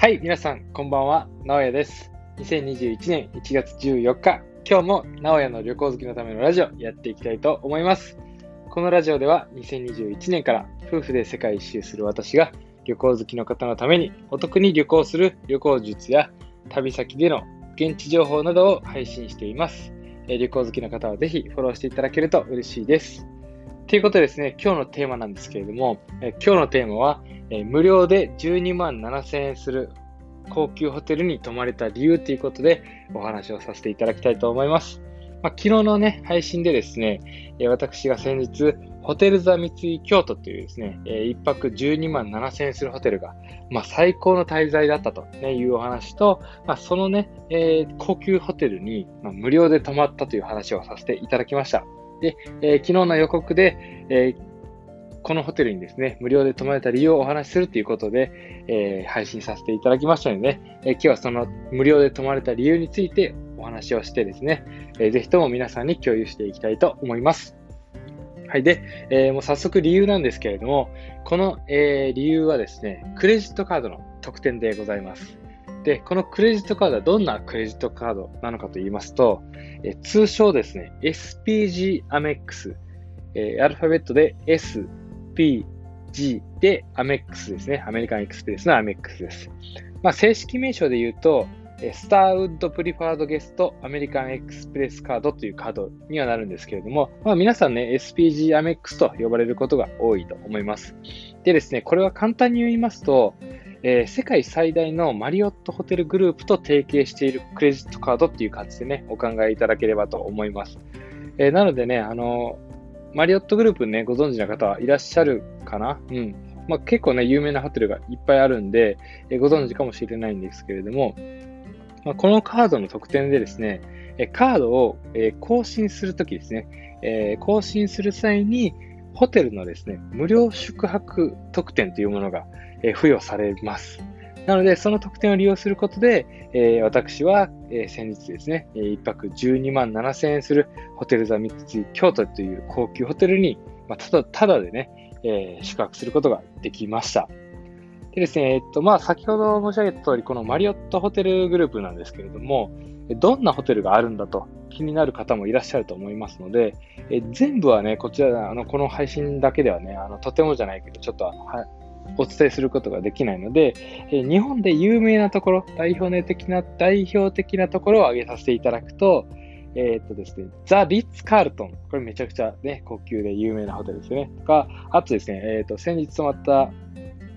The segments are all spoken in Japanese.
はい、皆さん、こんばんは。直哉です。2021年1月14日、今日も直哉の旅行好きのためのラジオやっていきたいと思います。このラジオでは2021年から夫婦で世界一周する私が旅行好きの方のためにお得に旅行する旅行術や旅先での現地情報などを配信しています。旅行好きの方はぜひフォローしていただけると嬉しいです。ということでですね、今日のテーマなんですけれども、え今日のテーマは、え無料で12万7000円する高級ホテルに泊まれた理由ということでお話をさせていただきたいと思います。まあ、昨日のね、配信でですね、え私が先日、ホテルザ三井京都というですね、え1泊12万7000円するホテルが、まあ、最高の滞在だったと、ね、いうお話と、まあ、そのね、え高級ホテルに、ま無料で泊まったという話をさせていただきました。で、えー昨日の予告で、えーこのホテルにですね、無料で泊まれた理由をお話しするということで、えー配信させていただきましたのでね、えー今日はその無料で泊まれた理由についてお話をしてですね、えーぜひとも皆さんに共有していきたいと思います。はい。で、えーもう早速理由なんですけれども、この、えー理由はですね、クレジットカードの特典でございます。で、このクレジットカードはどんなクレジットカードなのかと言いますと、え通称ですね、SPG アメックス、えーアルファベットで SPG でアメックスですね。アメリカンエクスプレスのアメックスです。まあ、正式名称で言うと、スターウッドプリファードゲストアメリカンエクスプレスカードというカードにはなるんですけれども、まあ、皆さんね、SPG アメックスと呼ばれることが多いと思います。でですね、これは簡単に言いますと、えー世界最大のマリオットホテルグループと提携しているクレジットカードっていう感じでね、お考えいただければと思います。えーなのでね、あのマリオットグループね、ご存知の方はいらっしゃるかな？うん。まあ、結構ね、有名なホテルがいっぱいあるんで、えーご存知かもしれないんですけれども、まあ、このカードの特典でですね、えーカードを、えー更新するときですね、えー更新する際に、ホテルのですね、無料宿泊特典というものが、え付与されます。なので、その特典を利用することで、え私は、え先日ですね、え1泊12万7000円するホテルザ三井京都という高級ホテルに、ま、ただ、ただでね、え宿泊することができました。でですね、えっと、まあ、先ほど申し上げた通り、このマリオットホテルグループなんですけれども、どんなホテルがあるんだと気になる方もいらっしゃると思いますので、え全部はね、こちら、あの、この配信だけではね、あの、とてもじゃないけど、ちょっとあの、お伝えすることができないので、え日本で有名なところ、代表的な、代表的なところを挙げさせていただくと、えーっとですね、ザ・リッツ・カールトン。これめちゃくちゃね、高級で有名なホテルですよね。とか、あとですね、えーっと、先日泊まった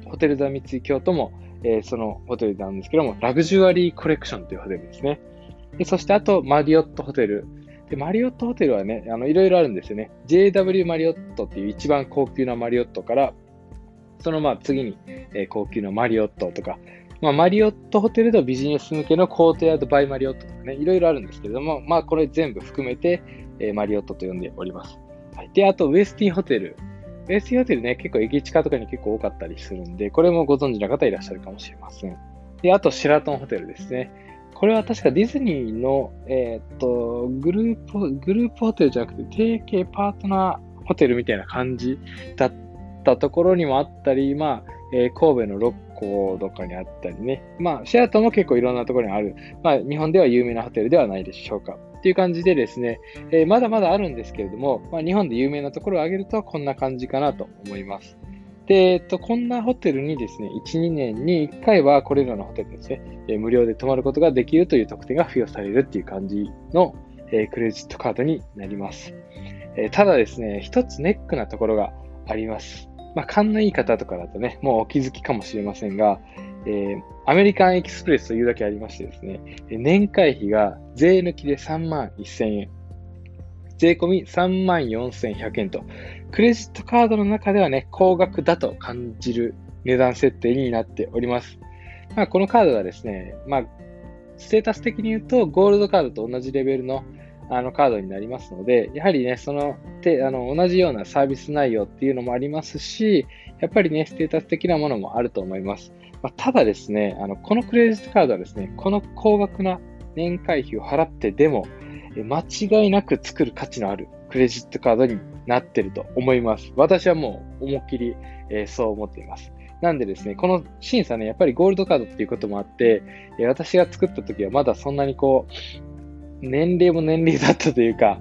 ホテルザ・三井京都も、えーそのホテルなんですけども、ラグジュアリー・コレクションというホテルですね。でそして、あと、マリオットホテル。で、マリオットホテルはね、あの、いろいろあるんですよね。JW マリオットっていう一番高級なマリオットから、そのまあ次に、えー高級なマリオットとか、まあ、マリオットホテルとビジネス向けのコートヤードバイマリオットとかね、いろいろあるんですけれども、まあこれ全部含めて、えーマリオットと呼んでおります。はい。で、あと、ウェスティンホテル。ウェスティンホテルね、結構駅近とかに結構多かったりするんで、これもご存知の方いらっしゃるかもしれません。で、あと、シェラトンホテルですね。これは確かディズニーの、えーっと、グループ、グループホテルじゃなくて、提携パートナーホテルみたいな感じだったところにもあったり、まあ、えー神戸の六甲とかにあったりね。まあ、シェラトも結構いろんなところにある。まあ、日本では有名なホテルではないでしょうか。っていう感じでですね、えーまだまだあるんですけれども、まあ、日本で有名なところを挙げるとこんな感じかなと思います。で、えっと、こんなホテルにですね、1、2年に1回はこれらのホテルですね、えー無料で泊まることができるという特典が付与されるっていう感じの、えークレジットカードになります。えただですね、一つネックなところがあります。まあ、勘のいい方とかだとね、もうお気づきかもしれませんが、えーアメリカンエキスプレスというだけありましてですね、年会費が税抜きで3万1000円、税込み3万4100円と、クレジットカードの中ではね、高額だと感じる値段設定になっております。まあ、このカードはですね、まあ、ステータス的に言うと、ゴールドカードと同じレベルのあのカードになりますので、やはりね、その、てあの同じようなサービス内容っていうのもありますし、やっぱりね、ステータス的なものもあると思います。まあ、ただですね、あの、このクレジットカードはですね、この高額な年会費を払ってでも、間違いなく作る価値のあるクレジットカードになってると思います。私はもう思いっきり、えーそう思っています。なんでですね、この審査ね、やっぱりゴールドカードっていうこともあって、私が作った時はまだそんなにこう、年齢も年齢だったというか、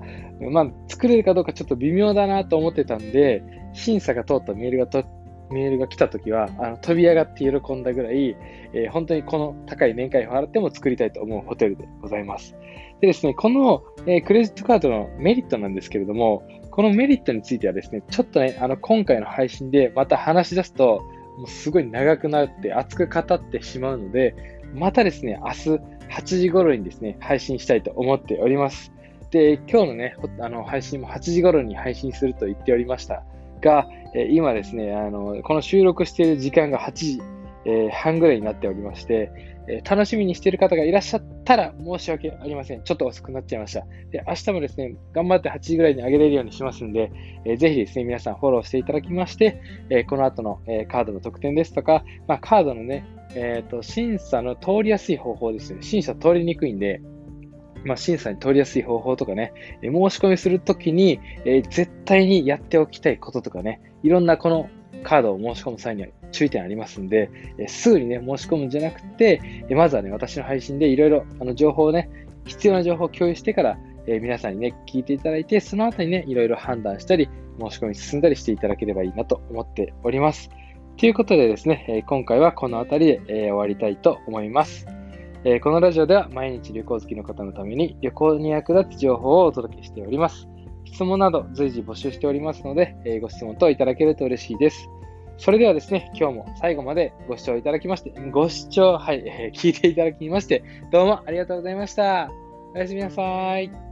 まあ、作れるかどうかちょっと微妙だなと思ってたんで、審査が通ったメールがとメールが来たときは、あの飛び上がって喜んだぐらい、えー、本当にこの高い年会費を払っても作りたいと思うホテルでございます。でですね、この、えー、クレジットカードのメリットなんですけれども、このメリットについてはですね、ちょっとね、あの今回の配信でまた話し出すと、もうすごい長くなって熱く語ってしまうので、またですね、明日8時頃にですね、配信したいと思っております。で、今日のね、あの配信も8時頃に配信すると言っておりましたが、え今ですね、あの、この収録している時間が8時、えー、半ぐらいになっておりまして、え、楽しみにしている方がいらっしゃったら申し訳ありません。ちょっと遅くなっちゃいました。で、明日もですね、頑張って8時ぐらいに上げれるようにしますんで、えー、ぜひですね、皆さんフォローしていただきまして、えこの後の、えカードの特典ですとか、まあ、カードのね、えっ、と、審査の通りやすい方法ですね。審査通りにくいんで、まあ、審査に通りやすい方法とかね、え申し込みするときに、え、絶対にやっておきたいこととかね、いろんなこのカードを申し込む際には注意点ありますんで、え、すぐにね、申し込むんじゃなくて、え、まずはね、私の配信でいろいろあの情報をね、必要な情報を共有してから、え皆さんにね、聞いていただいて、その後にね、いろいろ判断したり、申し込み進んだりしていただければいいなと思っております。ということでですね、え今回はこの辺りで、え終わりたいと思います。え、このラジオでは毎日旅行好きの方のために旅行に役立つ情報をお届けしております。質問など随時募集しておりますので、え、ご質問等いただけると嬉しいです。それではですね、今日も最後までご視聴いただきまして、ご視聴、はい、え、聞いていただきまして、どうもありがとうございました。おやすみなさい。